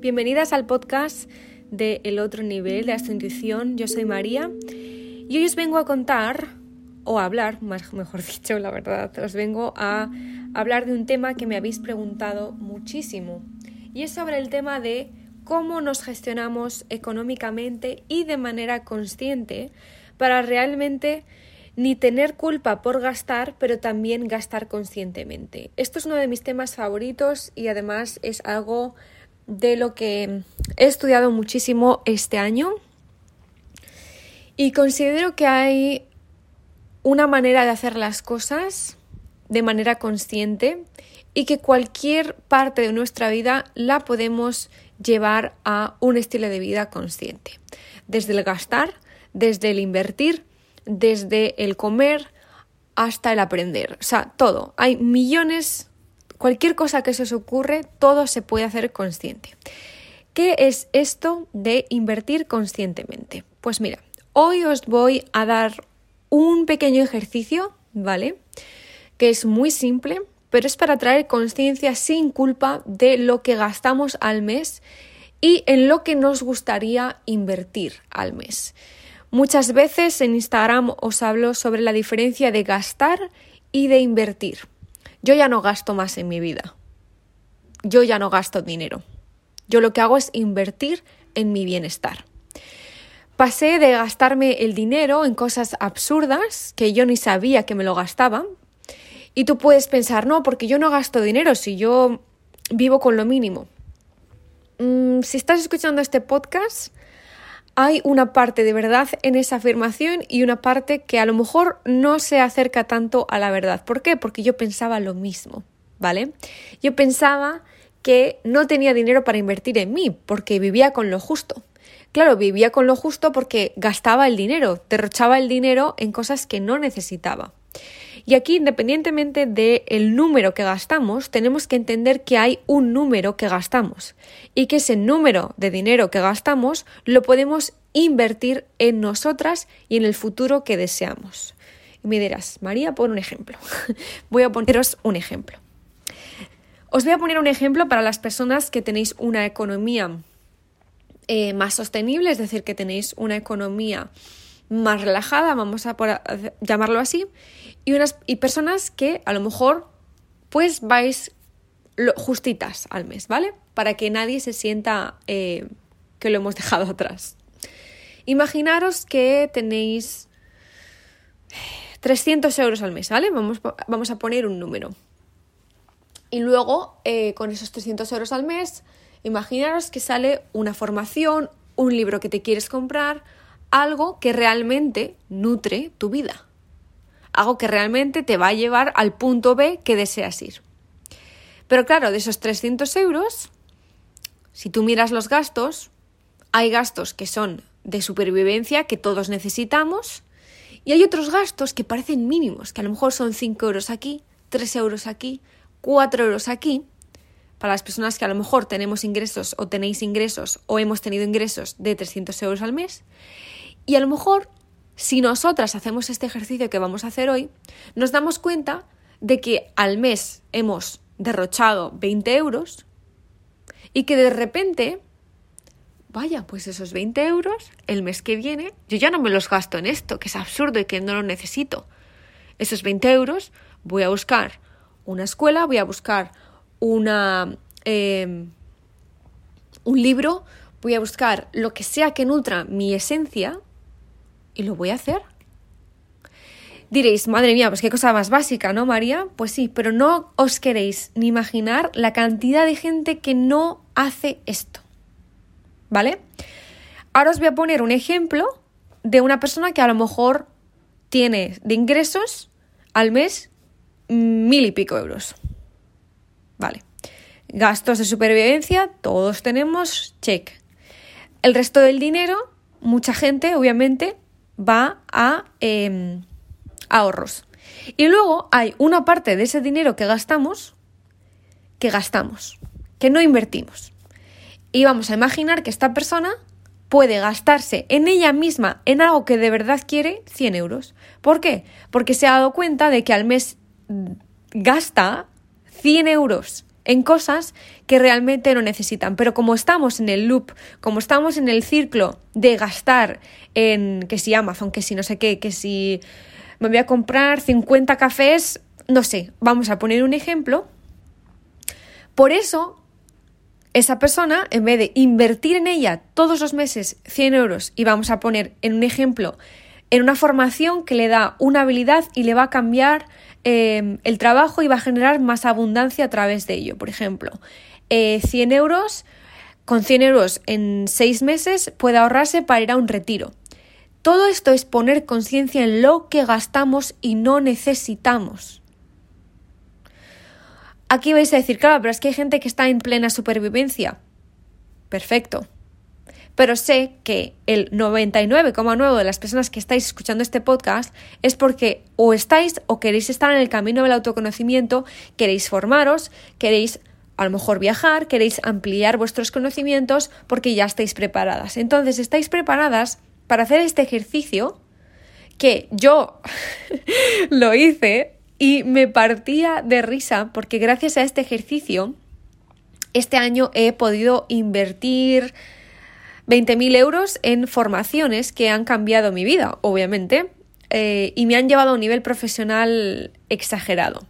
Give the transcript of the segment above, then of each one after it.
Bienvenidas al podcast de El otro nivel de esta intuición. Yo soy María y hoy os vengo a contar, o a hablar, más, mejor dicho, la verdad, os vengo a hablar de un tema que me habéis preguntado muchísimo y es sobre el tema de cómo nos gestionamos económicamente y de manera consciente para realmente ni tener culpa por gastar, pero también gastar conscientemente. Esto es uno de mis temas favoritos y además es algo de lo que he estudiado muchísimo este año y considero que hay una manera de hacer las cosas de manera consciente y que cualquier parte de nuestra vida la podemos llevar a un estilo de vida consciente. Desde el gastar, desde el invertir, desde el comer hasta el aprender. O sea, todo. Hay millones Cualquier cosa que se os ocurre, todo se puede hacer consciente. ¿Qué es esto de invertir conscientemente? Pues mira, hoy os voy a dar un pequeño ejercicio, ¿vale? Que es muy simple, pero es para traer conciencia sin culpa de lo que gastamos al mes y en lo que nos gustaría invertir al mes. Muchas veces en Instagram os hablo sobre la diferencia de gastar y de invertir. Yo ya no gasto más en mi vida. Yo ya no gasto dinero. Yo lo que hago es invertir en mi bienestar. Pasé de gastarme el dinero en cosas absurdas que yo ni sabía que me lo gastaba. Y tú puedes pensar, no, porque yo no gasto dinero si yo vivo con lo mínimo. Mm, si estás escuchando este podcast, hay una parte de verdad en esa afirmación y una parte que a lo mejor no se acerca tanto a la verdad. ¿Por qué? Porque yo pensaba lo mismo, ¿vale? Yo pensaba que no tenía dinero para invertir en mí, porque vivía con lo justo. Claro, vivía con lo justo porque gastaba el dinero, derrochaba el dinero en cosas que no necesitaba. Y aquí, independientemente del número que gastamos, tenemos que entender que hay un número que gastamos y que ese número de dinero que gastamos lo podemos invertir en nosotras y en el futuro que deseamos. Y me dirás, María, pon un ejemplo. voy a poneros un ejemplo. Os voy a poner un ejemplo para las personas que tenéis una economía eh, más sostenible, es decir, que tenéis una economía más relajada, vamos a, llamarlo así, y, unas, y personas que a lo mejor pues vais justitas al mes, ¿vale? Para que nadie se sienta eh, que lo hemos dejado atrás. Imaginaros que tenéis 300 euros al mes, ¿vale? Vamos, vamos a poner un número. Y luego, eh, con esos 300 euros al mes, imaginaros que sale una formación, un libro que te quieres comprar, algo que realmente nutre tu vida. Algo que realmente te va a llevar al punto B que deseas ir. Pero claro, de esos 300 euros, si tú miras los gastos, hay gastos que son de supervivencia que todos necesitamos y hay otros gastos que parecen mínimos, que a lo mejor son 5 euros aquí, 3 euros aquí, 4 euros aquí. Para las personas que a lo mejor tenemos ingresos o tenéis ingresos o hemos tenido ingresos de 300 euros al mes. Y a lo mejor, si nosotras hacemos este ejercicio que vamos a hacer hoy, nos damos cuenta de que al mes hemos derrochado 20 euros y que de repente, vaya, pues esos 20 euros, el mes que viene, yo ya no me los gasto en esto, que es absurdo y que no lo necesito. Esos 20 euros voy a buscar una escuela, voy a buscar una, eh, un libro, voy a buscar lo que sea que nutra mi esencia y lo voy a hacer. Diréis, madre mía, pues qué cosa más básica, ¿no, María? Pues sí, pero no os queréis ni imaginar la cantidad de gente que no hace esto. ¿Vale? Ahora os voy a poner un ejemplo de una persona que a lo mejor tiene de ingresos al mes mil y pico euros. Vale. Gastos de supervivencia, todos tenemos, check. El resto del dinero, mucha gente, obviamente, va a em, ahorros. Y luego hay una parte de ese dinero que gastamos, que gastamos, que no invertimos. Y vamos a imaginar que esta persona puede gastarse en ella misma, en algo que de verdad quiere, 100 euros. ¿Por qué? Porque se ha dado cuenta de que al mes gasta 100 euros en cosas que realmente no necesitan. Pero como estamos en el loop, como estamos en el ciclo de gastar en que si Amazon, que si no sé qué, que si me voy a comprar 50 cafés, no sé, vamos a poner un ejemplo. Por eso, esa persona, en vez de invertir en ella todos los meses 100 euros, y vamos a poner en un ejemplo, en una formación que le da una habilidad y le va a cambiar eh, el trabajo y va a generar más abundancia a través de ello. Por ejemplo, 100 eh, euros, con 100 euros en 6 meses puede ahorrarse para ir a un retiro. Todo esto es poner conciencia en lo que gastamos y no necesitamos. Aquí vais a decir, claro, pero es que hay gente que está en plena supervivencia. Perfecto. Pero sé que el 99,9 de las personas que estáis escuchando este podcast es porque o estáis o queréis estar en el camino del autoconocimiento, queréis formaros, queréis a lo mejor viajar, queréis ampliar vuestros conocimientos porque ya estáis preparadas. Entonces, estáis preparadas para hacer este ejercicio que yo lo hice y me partía de risa porque gracias a este ejercicio este año he podido invertir 20.000 euros en formaciones que han cambiado mi vida, obviamente, eh, y me han llevado a un nivel profesional exagerado.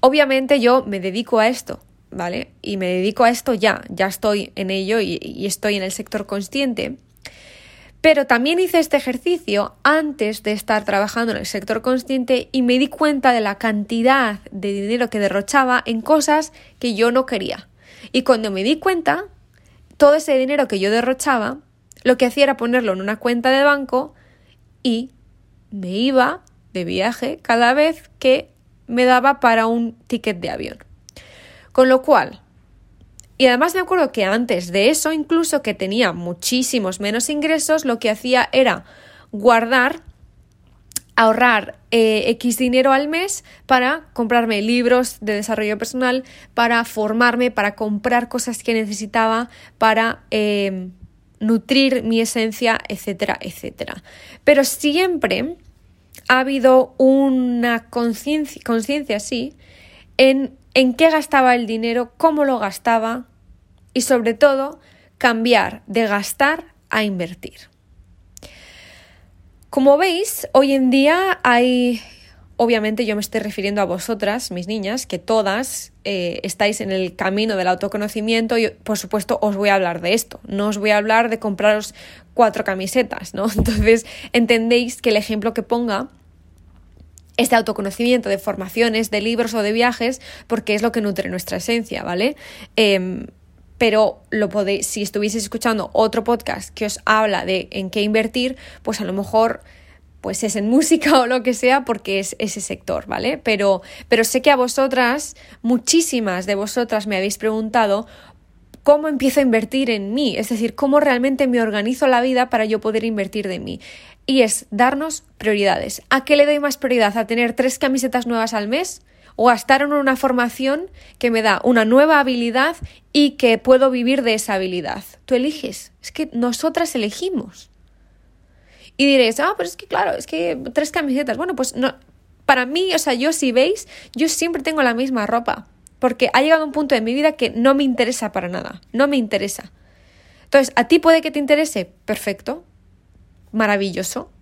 Obviamente yo me dedico a esto, ¿vale? Y me dedico a esto ya, ya estoy en ello y estoy en el sector consciente. Pero también hice este ejercicio antes de estar trabajando en el sector consciente y me di cuenta de la cantidad de dinero que derrochaba en cosas que yo no quería. Y cuando me di cuenta, todo ese dinero que yo derrochaba, lo que hacía era ponerlo en una cuenta de banco y me iba de viaje cada vez que me daba para un ticket de avión. Con lo cual, y además me acuerdo que antes de eso, incluso que tenía muchísimos menos ingresos, lo que hacía era guardar, ahorrar eh, X dinero al mes para comprarme libros de desarrollo personal, para formarme, para comprar cosas que necesitaba, para em, nutrir mi esencia, etcétera, etcétera. Pero siempre ha habido una conciencia así en en qué gastaba el dinero, cómo lo gastaba, y sobre todo cambiar de gastar a invertir. Como veis, hoy en día hay, obviamente yo me estoy refiriendo a vosotras, mis niñas, que todas eh, estáis en el camino del autoconocimiento y por supuesto os voy a hablar de esto, no os voy a hablar de compraros cuatro camisetas, ¿no? Entonces entendéis que el ejemplo que ponga es de autoconocimiento, de formaciones, de libros o de viajes, porque es lo que nutre nuestra esencia, ¿vale? Em, pero lo podéis, si estuvieseis escuchando otro podcast que os habla de en qué invertir, pues a lo mejor pues es en música o lo que sea porque es ese sector, ¿vale? Pero, pero sé que a vosotras, muchísimas de vosotras me habéis preguntado cómo empiezo a invertir en mí, es decir, cómo realmente me organizo la vida para yo poder invertir de mí. Y es darnos prioridades. ¿A qué le doy más prioridad? ¿A tener tres camisetas nuevas al mes? O a estar en una formación que me da una nueva habilidad y que puedo vivir de esa habilidad. Tú eliges, es que nosotras elegimos. Y diréis, ah, pero es que claro, es que tres camisetas. Bueno, pues no, para mí, o sea, yo si veis, yo siempre tengo la misma ropa, porque ha llegado un punto de mi vida que no me interesa para nada, no me interesa. Entonces, a ti puede que te interese, perfecto, maravilloso.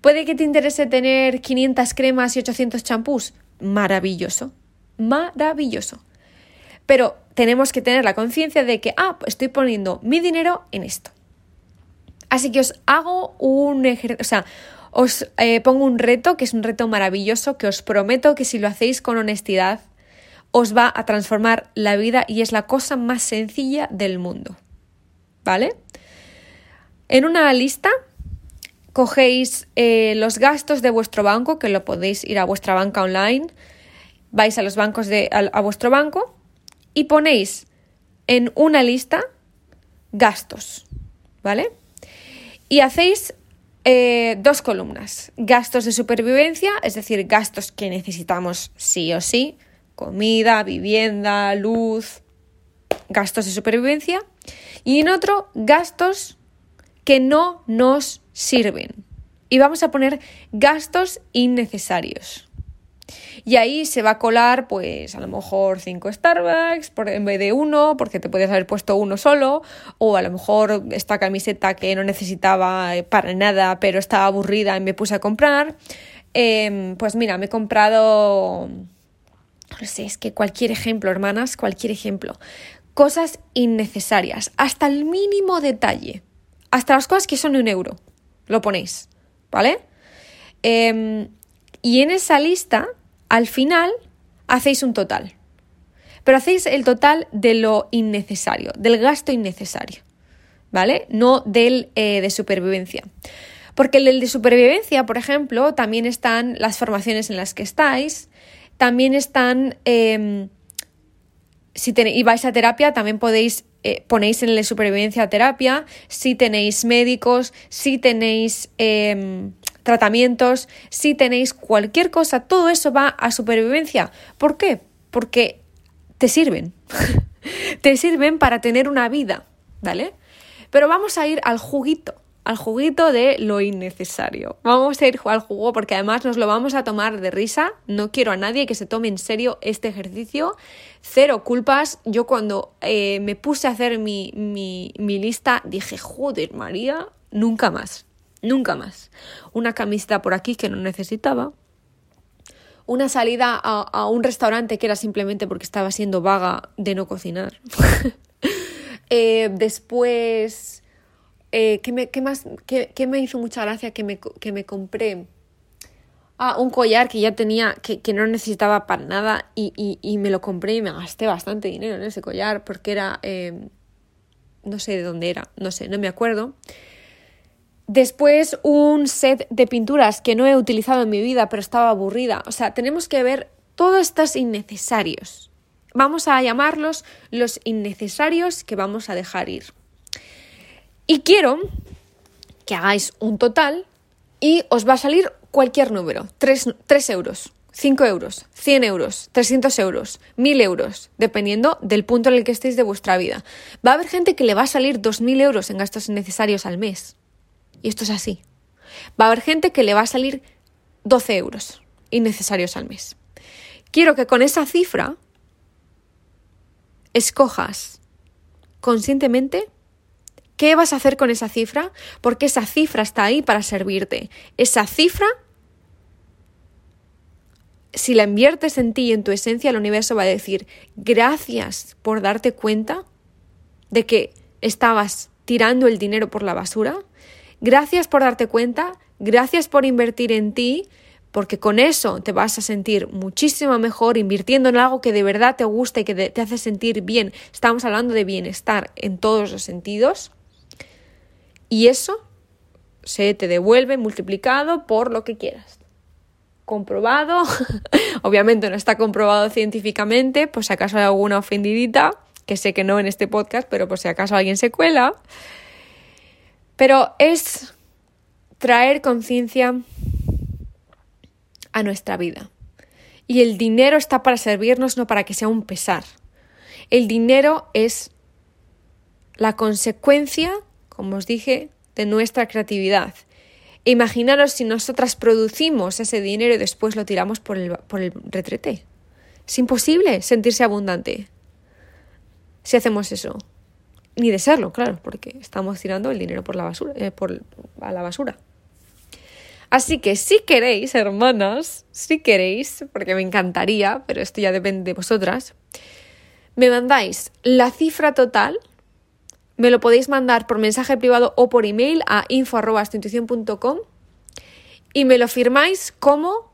Puede que te interese tener 500 cremas y 800 champús, maravilloso, maravilloso. Pero tenemos que tener la conciencia de que, ah, estoy poniendo mi dinero en esto. Así que os hago un ejercicio, o sea, os eh, pongo un reto, que es un reto maravilloso, que os prometo que si lo hacéis con honestidad, os va a transformar la vida y es la cosa más sencilla del mundo. ¿Vale? En una lista cogéis eh, los gastos de vuestro banco, que lo podéis ir a vuestra banca online, vais a los bancos de a, vuestro banco y ponéis en una lista gastos, ¿vale? Y hacéis eh, dos columnas, gastos de supervivencia, es decir, gastos que necesitamos sí o sí, comida, vivienda, luz, gastos de supervivencia, y en otro, gastos que no nos sirven. Y vamos a poner gastos innecesarios. Y ahí se va a colar, pues a lo mejor cinco Starbucks por, en vez de uno, porque te puedes haber puesto uno solo, o a lo mejor esta camiseta que no necesitaba eh, para nada, pero estaba aburrida y me puse a comprar. Em, pues mira, me he comprado, no sé, es que cualquier ejemplo, hermanas, cualquier ejemplo. Cosas innecesarias, hasta el mínimo detalle, hasta las cosas que son un euro, lo ponéis, ¿vale? Em, y en esa lista, al final, hacéis un total. Pero hacéis el total de lo innecesario, del gasto innecesario, ¿vale? No del eh, de supervivencia. Porque el de supervivencia, por ejemplo, también están las formaciones en las que estáis, también están, em, si tenéis, vais a terapia, también podéis, eh, ponéis en de supervivencia terapia, si tenéis médicos, si tenéis em, tratamientos, si tenéis cualquier cosa, todo eso va a supervivencia. ¿Por qué? Porque te sirven. te sirven para tener una vida, ¿vale? Pero vamos a ir al juguito al juguito de lo innecesario. Vamos a ir al jugo porque además nos lo vamos a tomar de risa. No quiero a nadie que se tome en serio este ejercicio. Cero culpas. Yo cuando eh, me puse a hacer mi, mi, lista dije, joder, María, nunca más. Nunca más. Una camiseta por aquí que no necesitaba. Una salida a, a un restaurante que era simplemente porque estaba siendo vaga de no cocinar. eh, después eh, ¿qué, me, más, qué, me hizo mucha gracia que me, que me compré? Ah, un collar que ya tenía, que, no necesitaba para nada y, y, me lo compré y me gasté bastante dinero en ese collar porque era, em, no sé de dónde era, no sé, no me acuerdo. Después un set de pinturas que no he utilizado en mi vida pero estaba aburrida. O sea, tenemos que ver todos estos innecesarios. Vamos a llamarlos los innecesarios que vamos a dejar ir. Y quiero que hagáis un total y os va a salir cualquier número. 3, euros, 5 euros, 100 euros, 300 euros, 1000 euros, dependiendo del punto en el que estéis de vuestra vida. Va a haber gente que le va a salir 2000 euros en gastos innecesarios al mes. Y esto es así. Va a haber gente que le va a salir 12 euros innecesarios al mes. Quiero que con esa cifra escojas conscientemente ¿Qué vas a hacer con esa cifra? Porque esa cifra está ahí para servirte. Esa cifra, si la inviertes en ti y en tu esencia, el universo va a decir, gracias por darte cuenta de que estabas tirando el dinero por la basura. Gracias por darte cuenta, gracias por invertir en ti, porque con eso te vas a sentir muchísimo mejor invirtiendo en algo que de verdad te gusta y que te hace sentir bien. Estamos hablando de bienestar en todos los sentidos. Y eso se te devuelve multiplicado por lo que quieras. Comprobado, obviamente no está comprobado científicamente, pues si acaso hay alguna ofendidita, que sé que no en este podcast, pero por si acaso alguien se cuela. Pero es traer conciencia a nuestra vida. Y el dinero está para servirnos, no para que sea un pesar. El dinero es la consecuencia como os dije, de nuestra creatividad. Imaginaros si nosotras producimos ese dinero y después lo tiramos por el, por el retrete. Es imposible sentirse abundante si hacemos eso. Ni de serlo, claro, porque estamos tirando el dinero por la basura, eh, por, a la basura. Así que si queréis, hermanas, si queréis, porque me encantaría, pero esto ya depende de vosotras, me mandáis la cifra total me lo podéis mandar por mensaje privado o por email a info.astuintuición.com y me lo firmáis como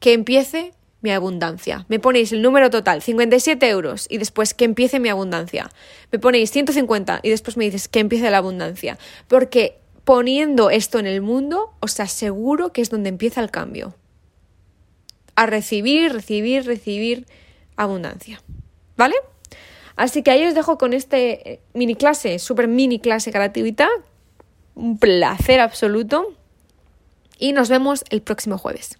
que empiece mi abundancia. Me ponéis el número total, 57 euros, y después que empiece mi abundancia. Me ponéis 150 y después me dices que empiece la abundancia. Porque poniendo esto en el mundo, os aseguro que es donde empieza el cambio. A recibir, recibir, recibir abundancia. ¿Vale? Así que ahí os dejo con este eh, mini clase, súper mini clase gratuita. Un placer absoluto. Y nos vemos el próximo jueves.